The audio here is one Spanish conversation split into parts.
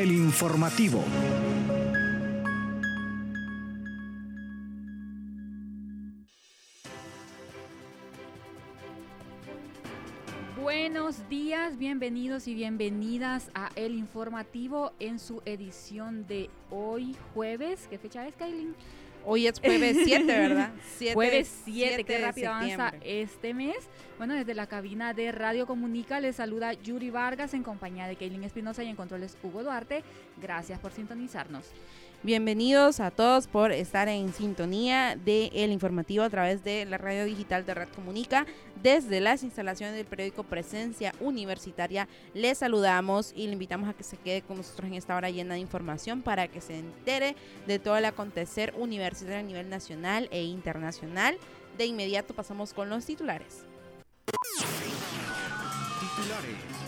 el informativo. Buenos días, bienvenidos y bienvenidas a El Informativo en su edición de hoy jueves. ¿Qué fecha es, Kailin? Hoy es jueves 7, ¿verdad? jueves 7, qué rápido avanza este mes. Bueno, desde la cabina de Radio Comunica les saluda Yuri Vargas en compañía de Kaylin Espinosa y en controles Hugo Duarte. Gracias por sintonizarnos. Bienvenidos a todos por estar en sintonía del el informativo a través de la radio digital de Red Comunica. Desde las instalaciones del periódico Presencia Universitaria les saludamos y le invitamos a que se quede con nosotros en esta hora llena de información para que se entere de todo el acontecer universitario a nivel nacional e internacional. De inmediato pasamos con los titulares. Titulares.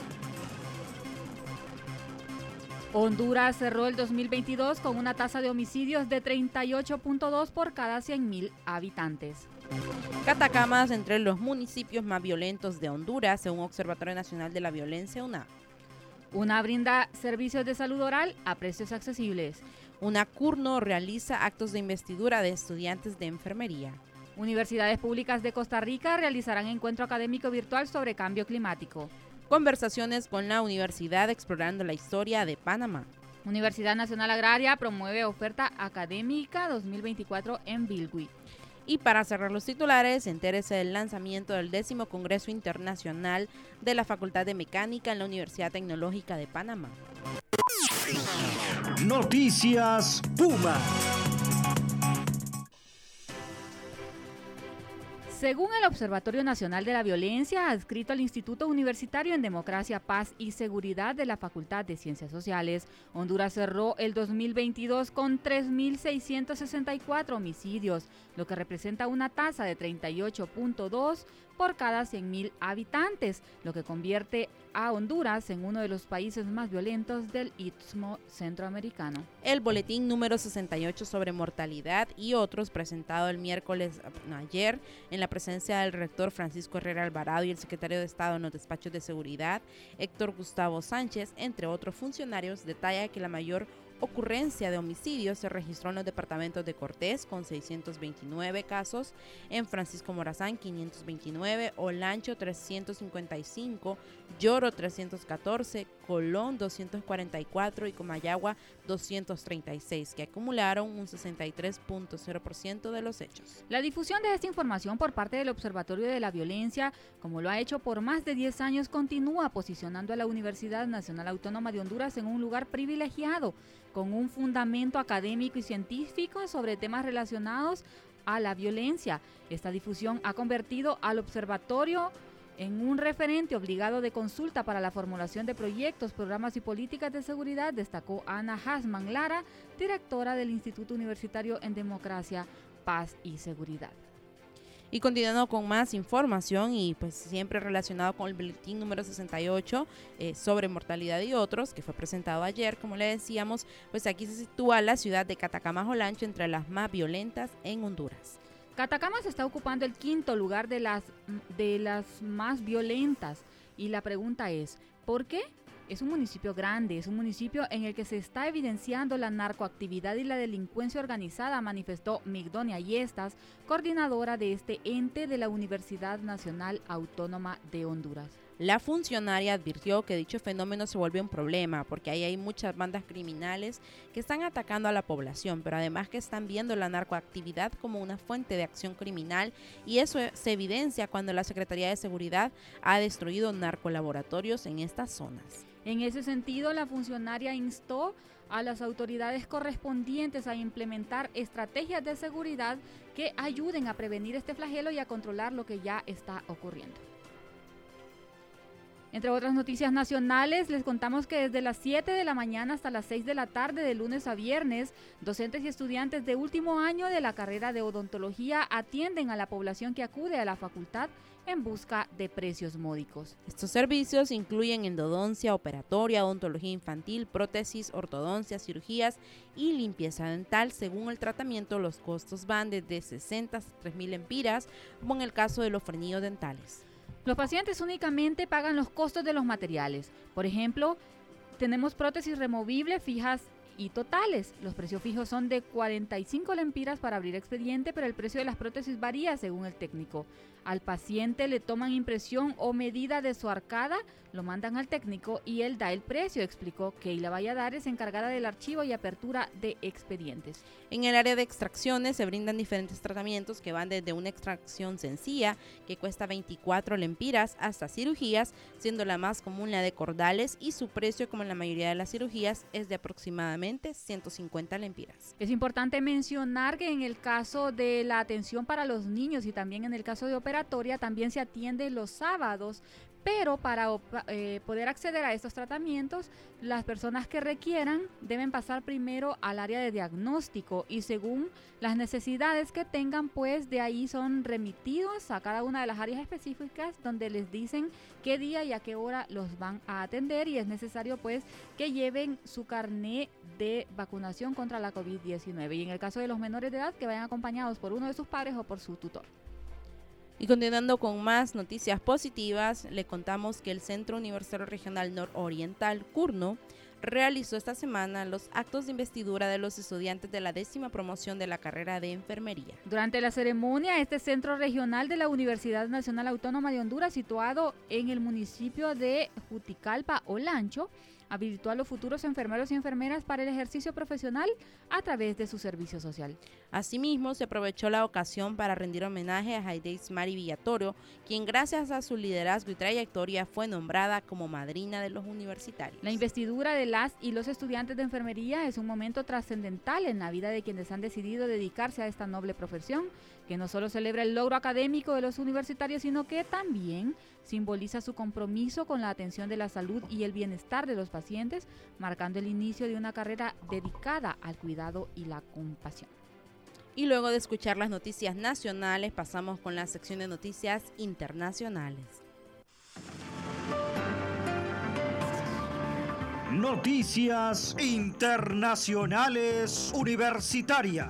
Honduras cerró el 2022 con una tasa de homicidios de 38.2 por cada 100.000 habitantes. Catacamas entre los municipios más violentos de Honduras, según Observatorio Nacional de la Violencia, UNA. Una brinda servicios de salud oral a precios accesibles. Una CURNO realiza actos de investidura de estudiantes de enfermería. Universidades públicas de Costa Rica realizarán encuentro académico virtual sobre cambio climático. Conversaciones con la Universidad explorando la historia de Panamá. Universidad Nacional Agraria promueve oferta académica 2024 en Bilwi. Y para cerrar los titulares, entérese del lanzamiento del décimo Congreso Internacional de la Facultad de Mecánica en la Universidad Tecnológica de Panamá. Noticias Puma. Según el Observatorio Nacional de la Violencia, adscrito al Instituto Universitario en Democracia, Paz y Seguridad de la Facultad de Ciencias Sociales, Honduras cerró el 2022 con 3.664 homicidios, lo que representa una tasa de 38.2 por cada 100.000 habitantes, lo que convierte a Honduras en uno de los países más violentos del Istmo centroamericano. El boletín número 68 sobre mortalidad y otros presentado el miércoles ayer en la presencia del rector Francisco Herrera Alvarado y el secretario de Estado en los despachos de seguridad Héctor Gustavo Sánchez, entre otros funcionarios, detalla que la mayor ocurrencia de homicidios se registró en los departamentos de Cortés con 629 casos, en Francisco Morazán 529, Olancho 355, Lloro 314, Colón 244 y Comayagua 236, que acumularon un 63.0% de los hechos. La difusión de esta información por parte del Observatorio de la Violencia, como lo ha hecho por más de 10 años, continúa posicionando a la Universidad Nacional Autónoma de Honduras en un lugar privilegiado con un fundamento académico y científico sobre temas relacionados a la violencia. Esta difusión ha convertido al observatorio en un referente obligado de consulta para la formulación de proyectos, programas y políticas de seguridad, destacó Ana Hasman Lara, directora del Instituto Universitario en Democracia, Paz y Seguridad. Y continuando con más información y pues siempre relacionado con el boletín número 68 eh, sobre mortalidad y otros, que fue presentado ayer, como le decíamos, pues aquí se sitúa la ciudad de Catacama-Jolancho entre las más violentas en Honduras. Catacama se está ocupando el quinto lugar de las, de las más violentas y la pregunta es, ¿por qué? Es un municipio grande, es un municipio en el que se está evidenciando la narcoactividad y la delincuencia organizada, manifestó Migdonia Yestas, coordinadora de este ente de la Universidad Nacional Autónoma de Honduras. La funcionaria advirtió que dicho fenómeno se vuelve un problema porque ahí hay muchas bandas criminales que están atacando a la población, pero además que están viendo la narcoactividad como una fuente de acción criminal y eso se evidencia cuando la Secretaría de Seguridad ha destruido narcolaboratorios en estas zonas. En ese sentido, la funcionaria instó a las autoridades correspondientes a implementar estrategias de seguridad que ayuden a prevenir este flagelo y a controlar lo que ya está ocurriendo. Entre otras noticias nacionales, les contamos que desde las 7 de la mañana hasta las 6 de la tarde, de lunes a viernes, docentes y estudiantes de último año de la carrera de odontología atienden a la población que acude a la facultad en busca de precios módicos. Estos servicios incluyen endodoncia, operatoria, odontología infantil, prótesis, ortodoncia, cirugías y limpieza dental. Según el tratamiento, los costos van desde 60 a 3 mil empiras, como en el caso de los frenillos dentales. Los pacientes únicamente pagan los costos de los materiales. Por ejemplo, tenemos prótesis removibles fijas y totales. Los precios fijos son de 45 lempiras para abrir expediente, pero el precio de las prótesis varía según el técnico. Al paciente le toman impresión o medida de su arcada, lo mandan al técnico y él da el precio, explicó Keila Valladares, encargada del archivo y apertura de expedientes. En el área de extracciones se brindan diferentes tratamientos que van desde una extracción sencilla, que cuesta 24 lempiras, hasta cirugías, siendo la más común la de cordales y su precio, como en la mayoría de las cirugías, es de aproximadamente 150 lempiras. Es importante mencionar que en el caso de la atención para los niños y también en el caso de operatoria también se atiende los sábados, pero para eh, poder acceder a estos tratamientos, las personas que requieran deben pasar primero al área de diagnóstico y según las necesidades que tengan, pues de ahí son remitidos a cada una de las áreas específicas donde les dicen qué día y a qué hora los van a atender y es necesario pues que lleven su carné de vacunación contra la COVID-19 y en el caso de los menores de edad que vayan acompañados por uno de sus padres o por su tutor. Y continuando con más noticias positivas, le contamos que el Centro Universitario Regional Nororiental, CURNO, realizó esta semana los actos de investidura de los estudiantes de la décima promoción de la carrera de enfermería. Durante la ceremonia, este centro regional de la Universidad Nacional Autónoma de Honduras, situado en el municipio de Juticalpa, Olancho, habilitó a los futuros enfermeros y enfermeras para el ejercicio profesional a través de su servicio social. Asimismo, se aprovechó la ocasión para rendir homenaje a Haideis Mari Villatoro, quien gracias a su liderazgo y trayectoria fue nombrada como madrina de los universitarios. La investidura de las y los estudiantes de enfermería es un momento trascendental en la vida de quienes han decidido dedicarse a esta noble profesión, que no solo celebra el logro académico de los universitarios, sino que también simboliza su compromiso con la atención de la salud y el bienestar de los pacientes, marcando el inicio de una carrera dedicada al cuidado y la compasión. Y luego de escuchar las noticias nacionales, pasamos con la sección de noticias internacionales. Noticias Internacionales Universitarias.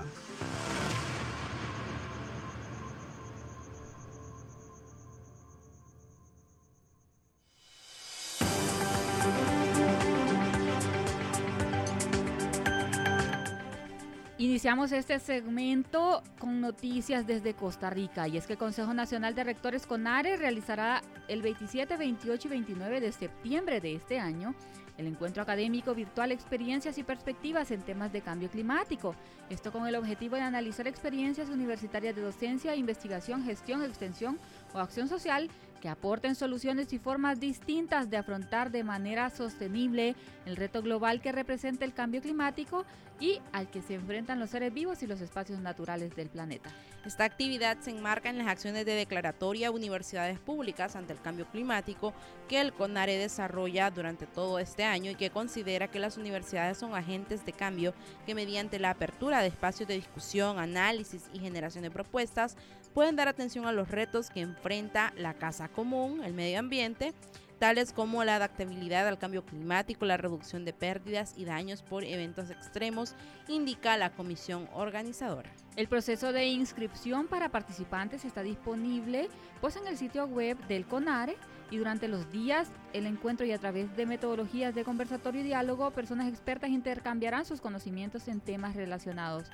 Iniciamos este segmento con noticias desde Costa Rica y es que el Consejo Nacional de Rectores CONARE realizará el 27, 28 y 29 de septiembre de este año el encuentro académico virtual Experiencias y Perspectivas en temas de cambio climático. Esto con el objetivo de analizar experiencias universitarias de docencia, investigación, gestión, extensión o acción social que aporten soluciones y formas distintas de afrontar de manera sostenible el reto global que representa el cambio climático y al que se enfrentan los seres vivos y los espacios naturales del planeta. Esta actividad se enmarca en las acciones de declaratoria universidades públicas ante el cambio climático que el CONARE desarrolla durante todo este año y que considera que las universidades son agentes de cambio que mediante la apertura de espacios de discusión, análisis y generación de propuestas pueden dar atención a los retos que enfrenta la casa común, el medio ambiente, tales como la adaptabilidad al cambio climático, la reducción de pérdidas y daños por eventos extremos, indica la comisión organizadora. El proceso de inscripción para participantes está disponible pues en el sitio web del CONARE y durante los días el encuentro y a través de metodologías de conversatorio y diálogo, personas expertas intercambiarán sus conocimientos en temas relacionados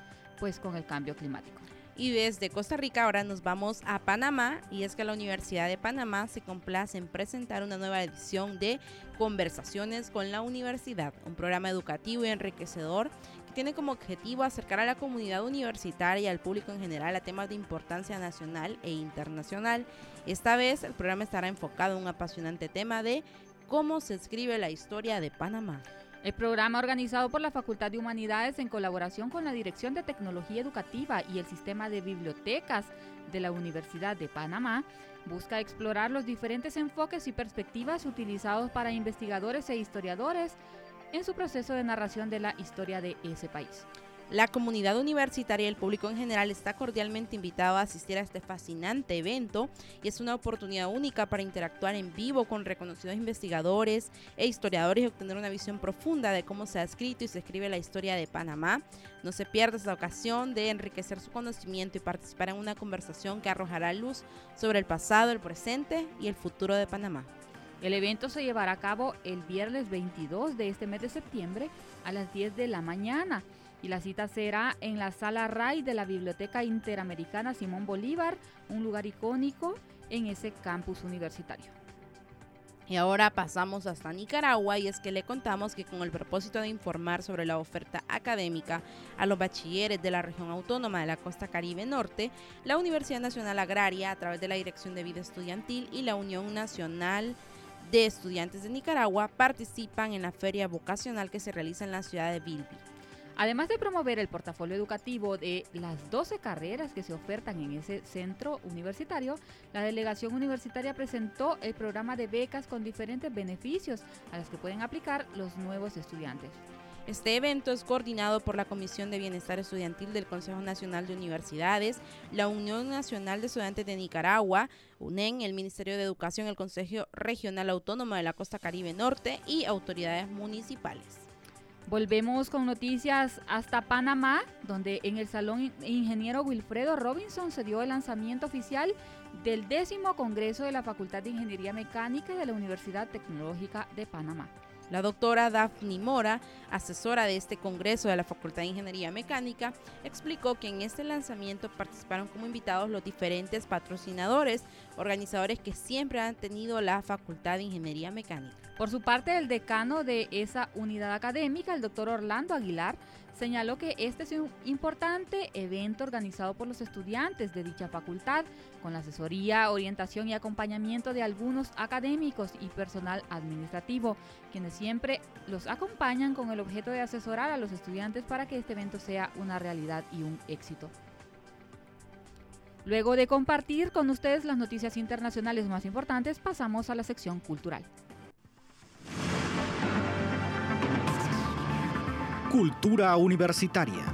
pues con el cambio climático. Y desde Costa Rica ahora nos vamos a Panamá y es que la Universidad de Panamá se complace en presentar una nueva edición de Conversaciones con la Universidad, un programa educativo y enriquecedor que tiene como objetivo acercar a la comunidad universitaria y al público en general a temas de importancia nacional e internacional. Esta vez el programa estará enfocado en un apasionante tema de cómo se escribe la historia de Panamá. El programa organizado por la Facultad de Humanidades en colaboración con la Dirección de Tecnología Educativa y el Sistema de Bibliotecas de la Universidad de Panamá busca explorar los diferentes enfoques y perspectivas utilizados para investigadores e historiadores en su proceso de narración de la historia de ese país. La comunidad universitaria y el público en general está cordialmente invitado a asistir a este fascinante evento y es una oportunidad única para interactuar en vivo con reconocidos investigadores e historiadores y obtener una visión profunda de cómo se ha escrito y se escribe la historia de Panamá. No se pierda esta ocasión de enriquecer su conocimiento y participar en una conversación que arrojará luz sobre el pasado, el presente y el futuro de Panamá. El evento se llevará a cabo el viernes 22 de este mes de septiembre a las 10 de la mañana y la cita será en la sala RAI de la Biblioteca Interamericana Simón Bolívar, un lugar icónico en ese campus universitario. Y ahora pasamos hasta Nicaragua y es que le contamos que con el propósito de informar sobre la oferta académica a los bachilleres de la región autónoma de la costa caribe norte, la Universidad Nacional Agraria a través de la Dirección de Vida Estudiantil y la Unión Nacional de Estudiantes de Nicaragua participan en la feria vocacional que se realiza en la ciudad de Bilbi. Además de promover el portafolio educativo de las 12 carreras que se ofertan en ese centro universitario, la delegación universitaria presentó el programa de becas con diferentes beneficios a los que pueden aplicar los nuevos estudiantes. Este evento es coordinado por la Comisión de Bienestar Estudiantil del Consejo Nacional de Universidades, la Unión Nacional de Estudiantes de Nicaragua, UNEN, el Ministerio de Educación, el Consejo Regional Autónomo de la Costa Caribe Norte y autoridades municipales. Volvemos con noticias hasta Panamá, donde en el Salón Ingeniero Wilfredo Robinson se dio el lanzamiento oficial del décimo Congreso de la Facultad de Ingeniería Mecánica de la Universidad Tecnológica de Panamá. La doctora Daphne Mora, asesora de este Congreso de la Facultad de Ingeniería Mecánica, explicó que en este lanzamiento participaron como invitados los diferentes patrocinadores, organizadores que siempre han tenido la Facultad de Ingeniería Mecánica. Por su parte, el decano de esa unidad académica, el doctor Orlando Aguilar, señaló que este es un importante evento organizado por los estudiantes de dicha facultad, con la asesoría, orientación y acompañamiento de algunos académicos y personal administrativo, quienes siempre los acompañan con el objeto de asesorar a los estudiantes para que este evento sea una realidad y un éxito. Luego de compartir con ustedes las noticias internacionales más importantes, pasamos a la sección cultural. Cultura Universitaria.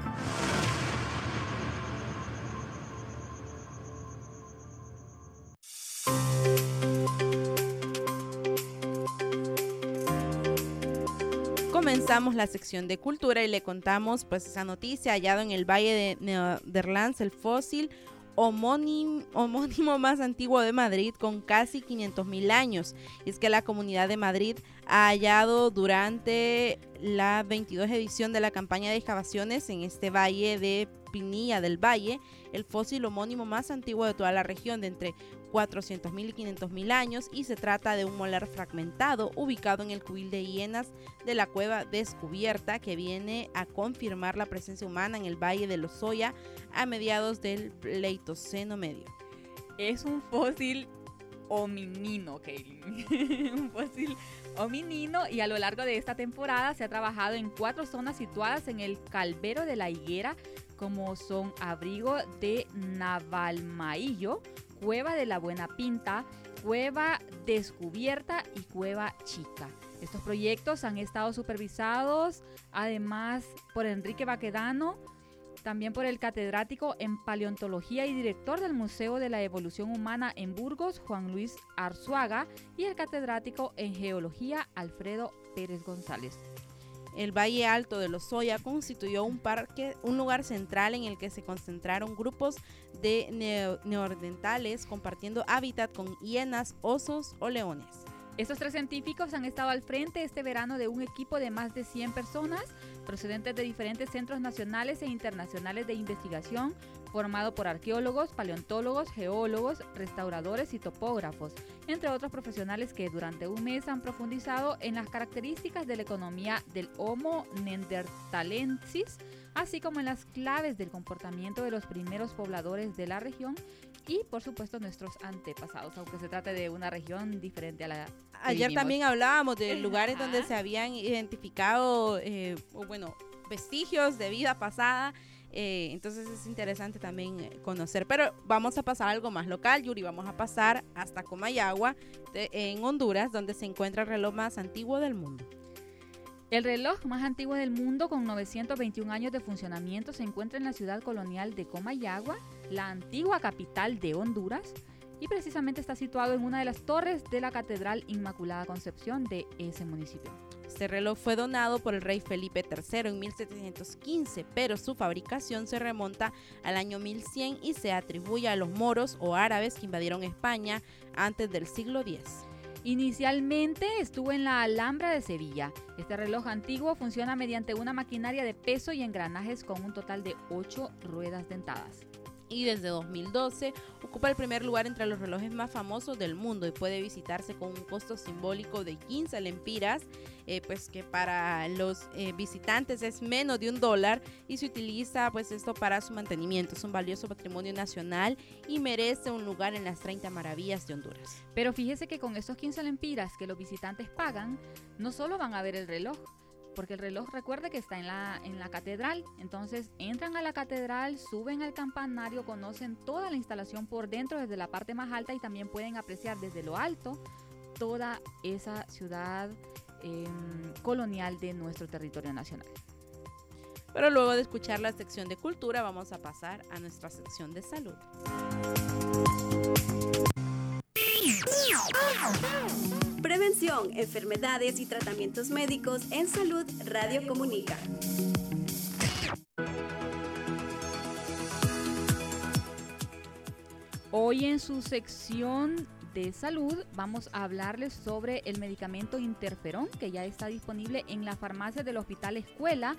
Comenzamos la sección de cultura y le contamos pues esa noticia hallado en el Valle de Nederlands el fósil homónimo, homónimo más antiguo de Madrid con casi 500 mil años. Y es que la Comunidad de Madrid ha hallado durante la 22 edición de la campaña de excavaciones en este valle de Pinilla del Valle, el fósil homónimo más antiguo de toda la región, de entre 400.000 y 500.000 años, y se trata de un molar fragmentado ubicado en el cubil de hienas de la cueva descubierta que viene a confirmar la presencia humana en el Valle de Lozoya a mediados del Pleistoceno medio. Es un fósil hominino, Kaylin. un fósil hominino y a lo largo de esta temporada se ha trabajado en cuatro zonas situadas en el Calvero de la Higuera, como son Abrigo de Navalmaillo, Cueva de la Buena Pinta, Cueva Descubierta y Cueva Chica. Estos proyectos han estado supervisados además por Enrique Baquedano, también por el catedrático en paleontología y director del Museo de la Evolución Humana en Burgos, Juan Luis Arzuaga, y el catedrático en geología, Alfredo Pérez González. El Valle Alto de Lozoya constituyó un parque, un lugar central en el que se concentraron grupos de neordentales compartiendo hábitat con hienas, osos o leones. Estos tres científicos han estado al frente este verano de un equipo de más de 100 personas procedentes de diferentes centros nacionales e internacionales de investigación formado por arqueólogos, paleontólogos, geólogos, restauradores y topógrafos, entre otros profesionales que durante un mes han profundizado en las características de la economía del Homo neanderthalensis, así como en las claves del comportamiento de los primeros pobladores de la región y por supuesto nuestros antepasados, aunque se trate de una región diferente a la... Ayer también hablábamos de lugares donde se habían identificado, eh, bueno, vestigios de vida pasada eh, entonces es interesante también eh, conocer. Pero vamos a pasar algo más local, Yuri. Vamos a pasar hasta Comayagua, en Honduras, donde se encuentra el reloj más antiguo del mundo. El reloj más antiguo del mundo, con 921 años de funcionamiento, se encuentra en la ciudad colonial de Comayagua, la antigua capital de Honduras, y precisamente está situado en una de las torres de la Catedral Inmaculada Concepción de ese municipio. Este reloj fue donado por el rey Felipe III en 1715, pero su fabricación se remonta al año 1100 y se atribuye a los moros o árabes que invadieron España antes del siglo X. Inicialmente estuvo en la Alhambra de Sevilla. Este reloj antiguo funciona mediante una maquinaria de peso y engranajes con un total de 8 ruedas dentadas y desde 2012 ocupa el primer lugar entre los relojes más famosos del mundo y puede visitarse con un costo simbólico de 15 lempiras, eh, pues que para los eh, visitantes es menos de un dólar y se utiliza pues esto para su mantenimiento. Es un valioso patrimonio nacional y merece un lugar en las 30 maravillas de Honduras. Pero fíjese que con estos 15 lempiras que los visitantes pagan, no solo van a ver el reloj, porque el reloj recuerde que está en la, en la catedral. Entonces entran a la catedral, suben al campanario, conocen toda la instalación por dentro desde la parte más alta y también pueden apreciar desde lo alto toda esa ciudad em, colonial de nuestro territorio nacional. Pero luego de escuchar la sección de cultura vamos a pasar a nuestra sección de salud. Prevención, enfermedades y tratamientos médicos en salud Radio Comunica. Hoy en su sección de salud vamos a hablarles sobre el medicamento interferón que ya está disponible en la farmacia del Hospital Escuela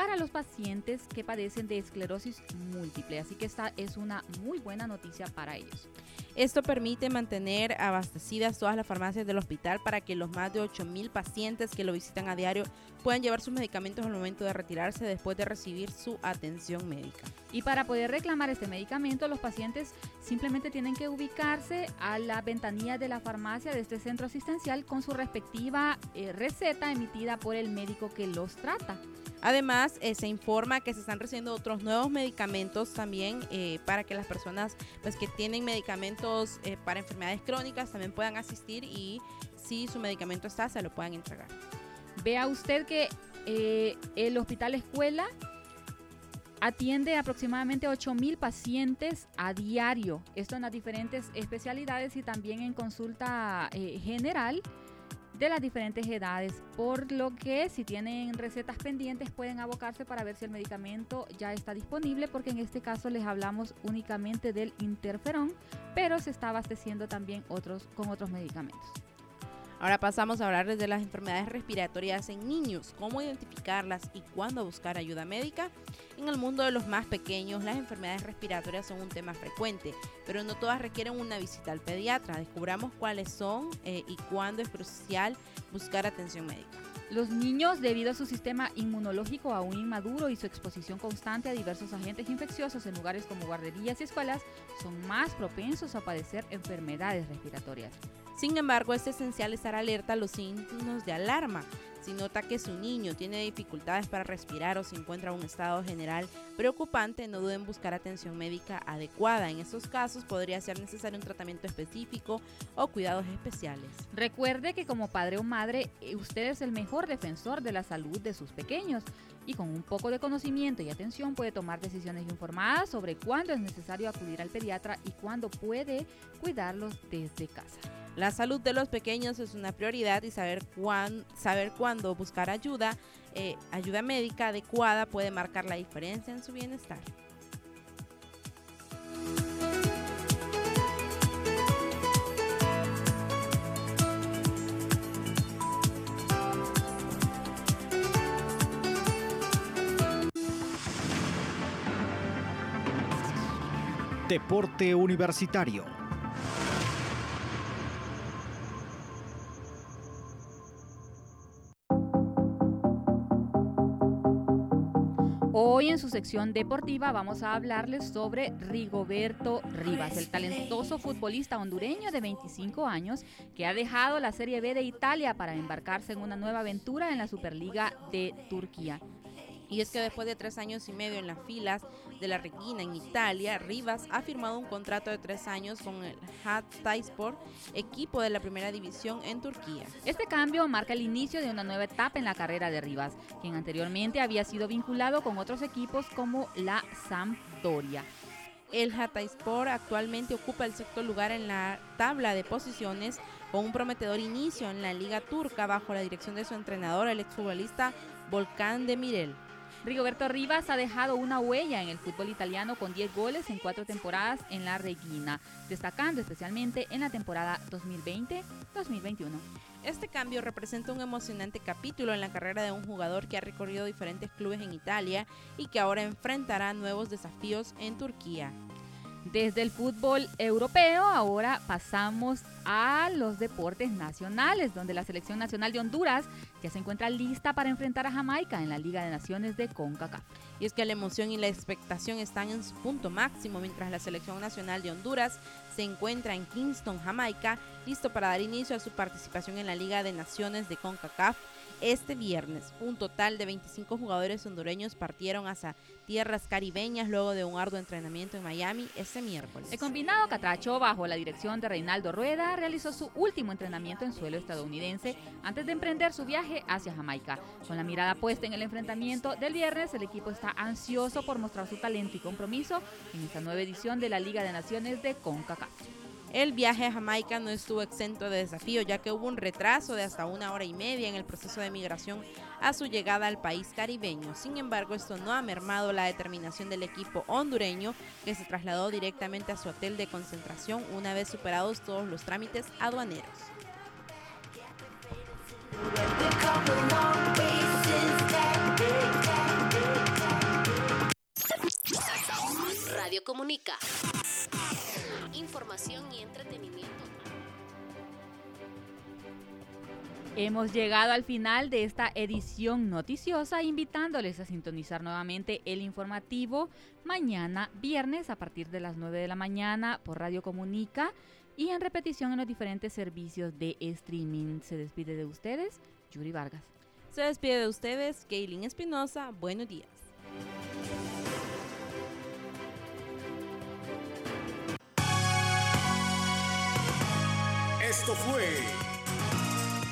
para los pacientes que padecen de esclerosis múltiple. Así que esta es una muy buena noticia para ellos. Esto permite mantener abastecidas todas las farmacias del hospital para que los más de 8.000 pacientes que lo visitan a diario puedan llevar sus medicamentos al momento de retirarse después de recibir su atención médica. Y para poder reclamar este medicamento, los pacientes simplemente tienen que ubicarse a la ventanilla de la farmacia de este centro asistencial con su respectiva eh, receta emitida por el médico que los trata. Además, eh, se informa que se están recibiendo otros nuevos medicamentos también eh, para que las personas pues, que tienen medicamentos eh, para enfermedades crónicas también puedan asistir y si su medicamento está, se lo puedan entregar. Vea usted que el Hospital Escuela atiende aproximadamente 8.000 pacientes a diario, esto en las diferentes especialidades y también en consulta general de las diferentes edades, por lo que si tienen recetas pendientes pueden abocarse para ver si el medicamento ya está disponible, porque en este caso les hablamos únicamente del interferón, pero se está abasteciendo también otros con otros medicamentos. Ahora pasamos a hablarles de las enfermedades respiratorias en niños, cómo identificarlas y cuándo buscar ayuda médica. En el mundo de los más pequeños, las enfermedades respiratorias son un tema frecuente, pero no todas requieren una visita al pediatra. Descubramos cuáles son eh, y cuándo es crucial buscar atención médica. Los niños, debido a su sistema inmunológico aún inmaduro y su exposición constante a diversos agentes infecciosos en lugares como guarderías y escuelas, son más propensos a padecer enfermedades respiratorias. Sin embargo, es esencial estar alerta a los signos de alarma. Si nota que su niño tiene dificultades para respirar o se encuentra en un estado general preocupante, no duden en buscar atención médica adecuada. En estos casos podría ser necesario un tratamiento específico o cuidados especiales. Recuerde que como padre o madre, eh, usted es el mejor defensor de la salud de sus pequeños y con un poco de conocimiento y atención puede tomar decisiones informadas sobre cuándo es necesario acudir al pediatra y cuándo puede cuidarlos desde casa. La salud de los pequeños es una prioridad y saber, cuán, saber cuándo buscar ayuda, eh, ayuda médica adecuada puede marcar la diferencia en su bienestar. Deporte Universitario En su sección deportiva vamos a hablarles sobre Rigoberto Rivas, el talentoso futbolista hondureño de 25 años que ha dejado la Serie B de Italia para embarcarse en una nueva aventura en la Superliga de Turquía. Y es que después de tres años y medio en las filas de la Regina en Italia, Rivas ha firmado un contrato de tres años con el Hatayspor, equipo de la primera división en Turquía. Este cambio marca el inicio de una nueva etapa en la carrera de Rivas, quien anteriormente había sido vinculado con otros equipos como la Sampdoria. El Hatayspor actualmente ocupa el sexto lugar en la tabla de posiciones con un prometedor inicio en la liga turca bajo la dirección de su entrenador, el exfutbolista Volcán de Mirel. Rigoberto Rivas ha dejado una huella en el fútbol italiano con 10 goles en cuatro temporadas en la Regina, destacando especialmente en la temporada 2020-2021. Este cambio representa un emocionante capítulo en la carrera de un jugador que ha recorrido diferentes clubes en Italia y que ahora enfrentará nuevos desafíos en Turquía. Desde el fútbol europeo ahora pasamos a los deportes nacionales, donde la selección nacional de Honduras ya se encuentra lista para enfrentar a Jamaica en la Liga de Naciones de CONCACAF. Y es que la emoción y la expectación están en su punto máximo mientras la selección nacional de Honduras se encuentra en Kingston, Jamaica, listo para dar inicio a su participación en la Liga de Naciones de CONCACAF este viernes, un total de 25 jugadores hondureños partieron hacia tierras caribeñas luego de un arduo entrenamiento en Miami este miércoles. El combinado Catracho, bajo la dirección de Reinaldo Rueda, realizó su último entrenamiento en suelo estadounidense antes de emprender su viaje hacia Jamaica. Con la mirada puesta en el enfrentamiento del viernes, el equipo está ansioso por mostrar su talento y compromiso en esta nueva edición de la Liga de Naciones de CONCACAF. El viaje a Jamaica no estuvo exento de desafío, ya que hubo un retraso de hasta una hora y media en el proceso de migración a su llegada al país caribeño. Sin embargo, esto no ha mermado la determinación del equipo hondureño, que se trasladó directamente a su hotel de concentración una vez superados todos los trámites aduaneros. Radio Comunica información y entretenimiento. Hemos llegado al final de esta edición noticiosa, invitándoles a sintonizar nuevamente el informativo mañana viernes a partir de las 9 de la mañana por Radio Comunica y en repetición en los diferentes servicios de streaming. Se despide de ustedes, Yuri Vargas. Se despide de ustedes, Kaylin Espinosa. Buenos días. Esto fue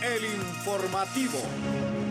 el informativo.